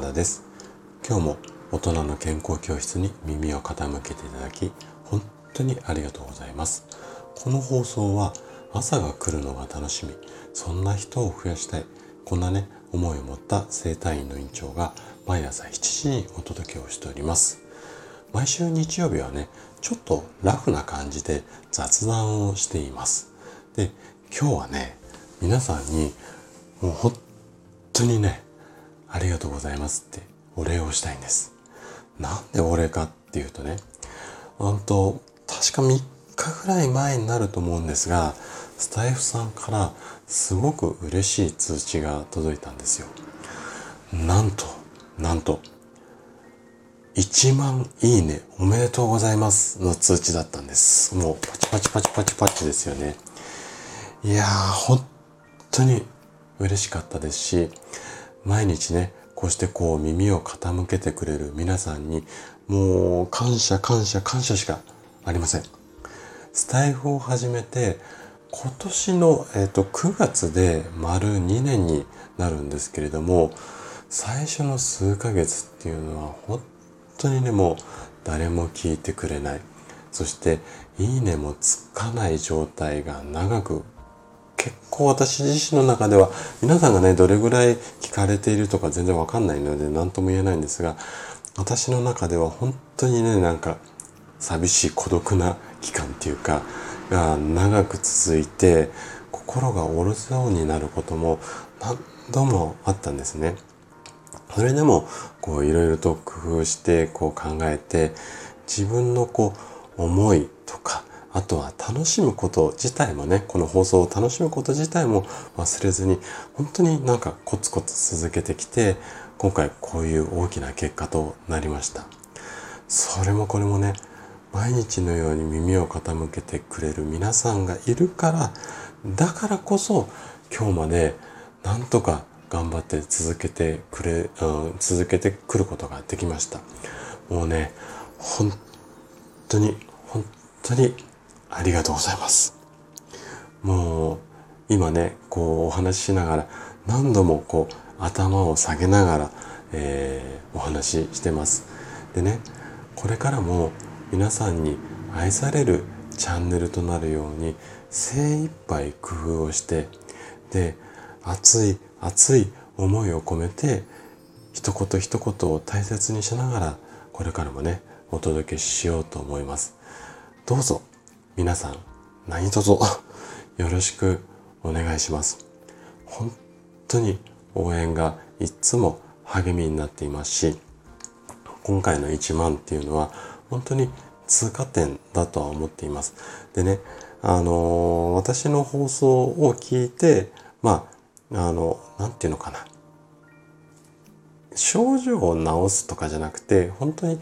です。今日も大人の健康教室に耳を傾けていただき本当にありがとうございます。この放送は朝が来るのが楽しみそんな人を増やしたいこんなね思いを持った生体院の院長が毎朝7時にお届けをしております。毎週日曜日はねちょっとラフな感じで雑談をしています。で今日はね皆さんにもう本当にねありがとうございますってお礼をしたいんです。なんでお礼かっていうとね、本当確か3日ぐらい前になると思うんですが、スタイフさんからすごく嬉しい通知が届いたんですよ。なんと、なんと、1万いいねおめでとうございますの通知だったんです。もうパチパチパチパチパチですよね。いやー、本当に嬉しかったですし、毎日ね、こうしてこう耳を傾けてくれる皆さんに、もう感謝感謝感謝しかありません。スタイフを始めて、今年の、えーと、9月で丸2年になるんですけれども、最初の数ヶ月っていうのは本当にね、もう誰も聞いてくれない。そして、いいねもつかない状態が長く結構私自身の中では皆さんがねどれぐらい聞かれているとか全然わかんないので何とも言えないんですが私の中では本当にねなんか寂しい孤独な期間っていうかが長く続いて心が折るそうになることも何度もあったんですね。それでもこういろいろと工夫してこう考えて自分のこう思いとかあとは楽しむこと自体もね、この放送を楽しむこと自体も忘れずに、本当になんかコツコツ続けてきて、今回こういう大きな結果となりました。それもこれもね、毎日のように耳を傾けてくれる皆さんがいるから、だからこそ今日までなんとか頑張って続けてくれ、うん、続けてくることができました。もうね、本当に、本当にありがとうございます。もう、今ね、こうお話ししながら、何度もこう頭を下げながら、えー、お話ししてます。でね、これからも皆さんに愛されるチャンネルとなるように精一杯工夫をして、で、熱い熱い思いを込めて、一言一言を大切にしながら、これからもね、お届けしようと思います。どうぞ皆さん何卒 よろしくお願いします。本当に応援がいつも励みになっていますし、今回の1万っていうのは本当に通過点だとは思っています。でね、あのー、私の放送を聞いて、まあ、あの、なんていうのかな。症状を治すとかじゃなくて、本当に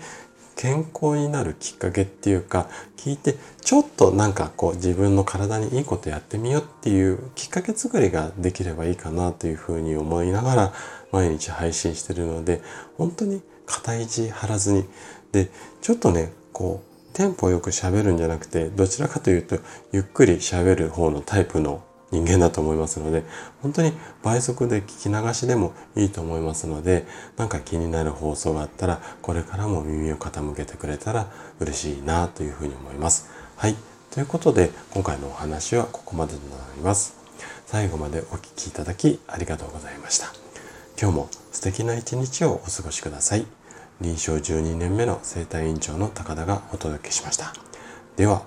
健康になるきっかけっていうか聞いてちょっとなんかこう自分の体にいいことやってみようっていうきっかけ作りができればいいかなというふうに思いながら毎日配信してるので本当に肩意地張らずにでちょっとねこうテンポよく喋るんじゃなくてどちらかというとゆっくり喋る方のタイプの人間だと思いますので、本当に倍速で聞き流しでもいいと思いますので、なんか気になる放送があったら、これからも耳を傾けてくれたら嬉しいなというふうに思います。はい。ということで、今回のお話はここまでとなります。最後までお聴きいただきありがとうございました。今日も素敵な一日をお過ごしください。臨床12年目の生体院長の高田がお届けしました。では、